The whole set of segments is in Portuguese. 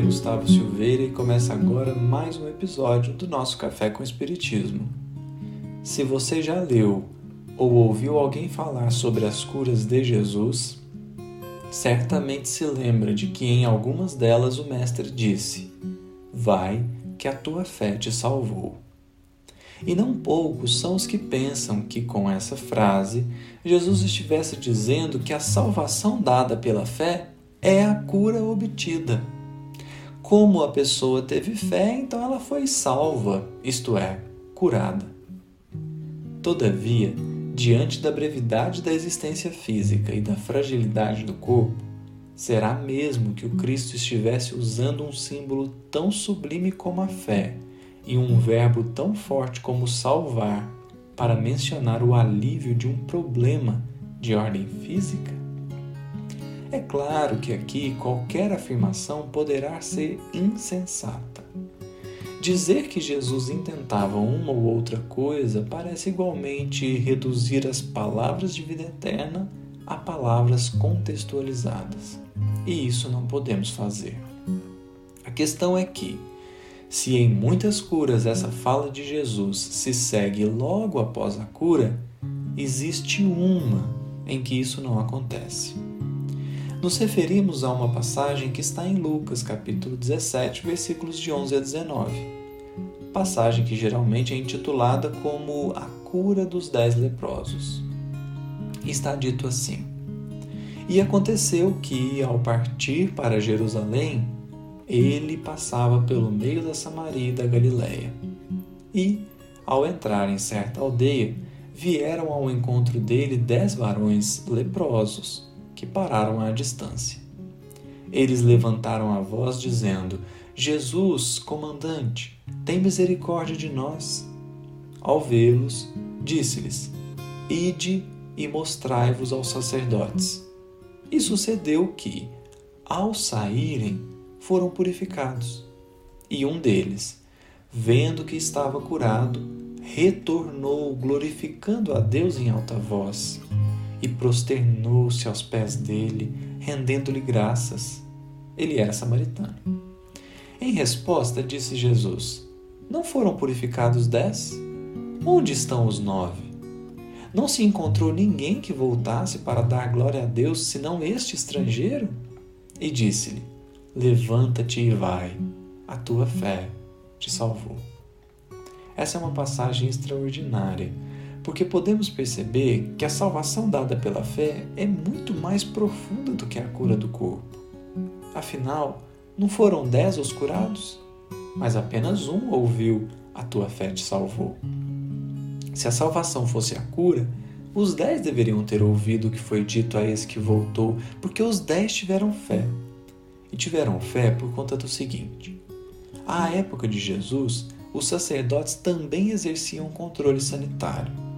é Gustavo Silveira e começa agora mais um episódio do nosso Café com Espiritismo. Se você já leu ou ouviu alguém falar sobre as curas de Jesus, certamente se lembra de que em algumas delas o Mestre disse: Vai, que a tua fé te salvou. E não poucos são os que pensam que com essa frase Jesus estivesse dizendo que a salvação dada pela fé é a cura obtida. Como a pessoa teve fé, então ela foi salva, isto é, curada. Todavia, diante da brevidade da existência física e da fragilidade do corpo, será mesmo que o Cristo estivesse usando um símbolo tão sublime como a fé e um verbo tão forte como salvar para mencionar o alívio de um problema de ordem física? É claro que aqui qualquer afirmação poderá ser insensata. Dizer que Jesus intentava uma ou outra coisa parece igualmente reduzir as palavras de vida eterna a palavras contextualizadas. E isso não podemos fazer. A questão é que, se em muitas curas essa fala de Jesus se segue logo após a cura, existe uma em que isso não acontece nos referimos a uma passagem que está em Lucas, capítulo 17, versículos de 11 a 19. Passagem que geralmente é intitulada como a cura dos dez leprosos. está dito assim: E aconteceu que, ao partir para Jerusalém, ele passava pelo meio da Samaria e da Galiléia. E, ao entrar em certa aldeia, vieram ao encontro dele dez varões leprosos que pararam à distância. Eles levantaram a voz, dizendo: Jesus, comandante, tem misericórdia de nós. Ao vê-los, disse-lhes: Ide e mostrai-vos aos sacerdotes. E sucedeu que, ao saírem, foram purificados. E um deles, vendo que estava curado, retornou glorificando a Deus em alta voz e prosternou-se aos pés dele, rendendo-lhe graças. Ele era samaritano. Em resposta, disse Jesus: Não foram purificados dez? Onde estão os nove? Não se encontrou ninguém que voltasse para dar glória a Deus, senão este estrangeiro? E disse-lhe: Levanta-te e vai, a tua fé te salvou. Essa é uma passagem extraordinária porque podemos perceber que a salvação dada pela fé é muito mais profunda do que a cura do corpo. Afinal, não foram dez os curados, mas apenas um ouviu: A tua fé te salvou. Se a salvação fosse a cura, os dez deveriam ter ouvido o que foi dito a esse que voltou, porque os dez tiveram fé. E tiveram fé por conta do seguinte: à época de Jesus, os sacerdotes também exerciam controle sanitário.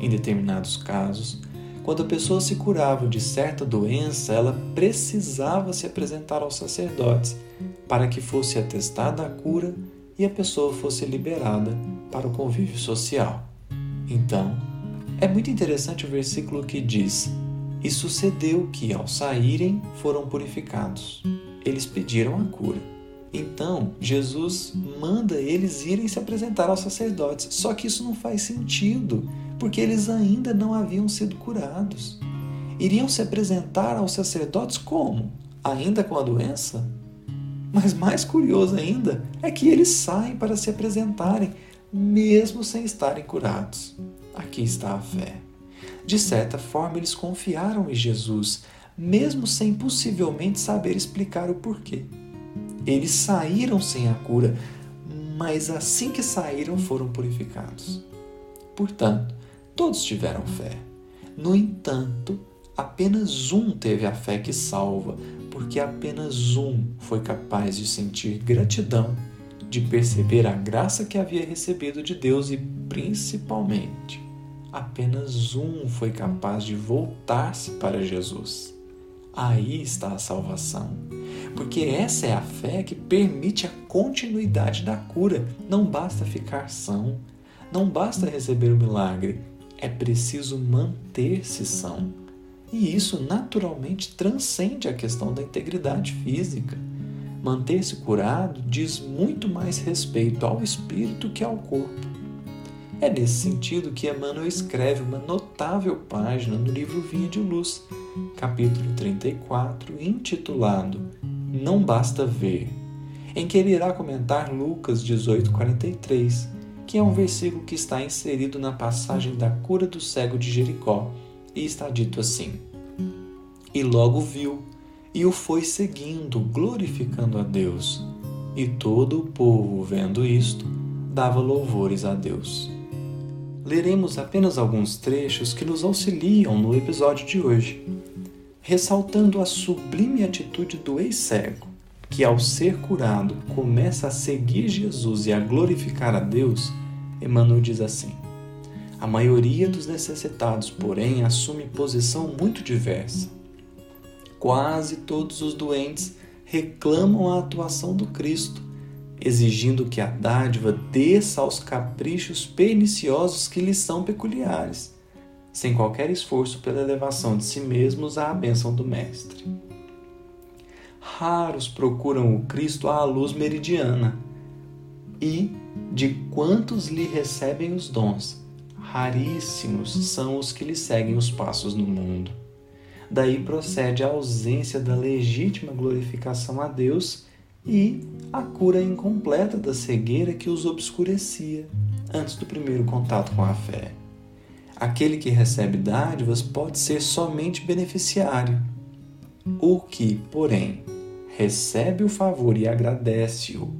Em determinados casos, quando a pessoa se curava de certa doença, ela precisava se apresentar aos sacerdotes para que fosse atestada a cura e a pessoa fosse liberada para o convívio social. Então, é muito interessante o versículo que diz: E sucedeu que, ao saírem, foram purificados. Eles pediram a cura. Então, Jesus manda eles irem se apresentar aos sacerdotes. Só que isso não faz sentido, porque eles ainda não haviam sido curados. Iriam se apresentar aos sacerdotes como? Ainda com a doença? Mas mais curioso ainda é que eles saem para se apresentarem, mesmo sem estarem curados. Aqui está a fé. De certa forma, eles confiaram em Jesus, mesmo sem possivelmente saber explicar o porquê. Eles saíram sem a cura, mas assim que saíram foram purificados. Portanto, todos tiveram fé. No entanto, apenas um teve a fé que salva, porque apenas um foi capaz de sentir gratidão, de perceber a graça que havia recebido de Deus e, principalmente, apenas um foi capaz de voltar-se para Jesus. Aí está a salvação. Porque essa é a fé que permite a continuidade da cura. Não basta ficar são, não basta receber o milagre, é preciso manter-se são. E isso naturalmente transcende a questão da integridade física. manter-se curado diz muito mais respeito ao espírito que ao corpo. É nesse sentido que Emmanuel escreve uma notável página no livro Vinha de Luz, capítulo 34, intitulado Não Basta Ver, em que ele irá comentar Lucas 18,43, que é um versículo que está inserido na passagem da cura do cego de Jericó, e está dito assim: E logo viu, e o foi seguindo, glorificando a Deus. E todo o povo, vendo isto, dava louvores a Deus leremos apenas alguns trechos que nos auxiliam no episódio de hoje, ressaltando a sublime atitude do ex-cego, que ao ser curado começa a seguir Jesus e a glorificar a Deus. Emmanuel diz assim: A maioria dos necessitados, porém, assume posição muito diversa. Quase todos os doentes reclamam a atuação do Cristo exigindo que a dádiva desça aos caprichos perniciosos que lhes são peculiares, sem qualquer esforço pela elevação de si mesmos à bênção do Mestre. Raros procuram o Cristo à luz meridiana, e, de quantos lhe recebem os dons, raríssimos são os que lhe seguem os passos no mundo. Daí procede a ausência da legítima glorificação a Deus e a cura incompleta da cegueira que os obscurecia antes do primeiro contato com a fé. Aquele que recebe dádivas pode ser somente beneficiário. O que, porém, recebe o favor e agradece-o,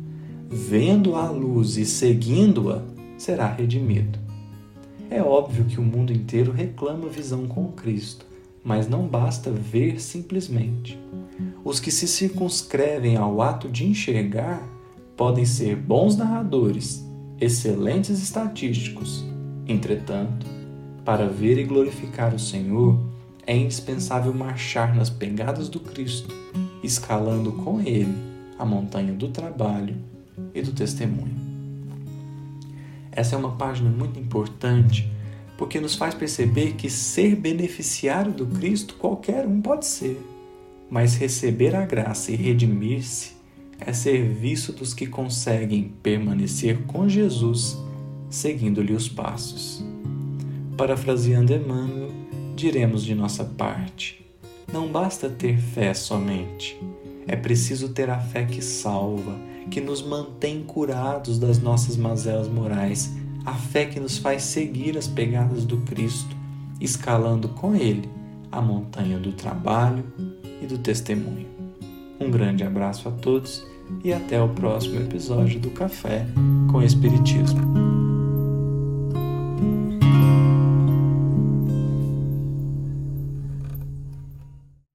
vendo a luz e seguindo-a, será redimido. É óbvio que o mundo inteiro reclama visão com Cristo, mas não basta ver simplesmente. Os que se circunscrevem ao ato de enxergar podem ser bons narradores, excelentes estatísticos. Entretanto, para ver e glorificar o Senhor, é indispensável marchar nas pegadas do Cristo, escalando com Ele a montanha do trabalho e do testemunho. Essa é uma página muito importante porque nos faz perceber que ser beneficiário do Cristo qualquer um pode ser mas receber a graça e redimir-se é serviço dos que conseguem permanecer com Jesus, seguindo-lhe os passos. Parafraseando Emmanuel, diremos de nossa parte: não basta ter fé somente, é preciso ter a fé que salva, que nos mantém curados das nossas mazelas morais, a fé que nos faz seguir as pegadas do Cristo, escalando com Ele a montanha do trabalho, e do testemunho. Um grande abraço a todos e até o próximo episódio do Café com Espiritismo.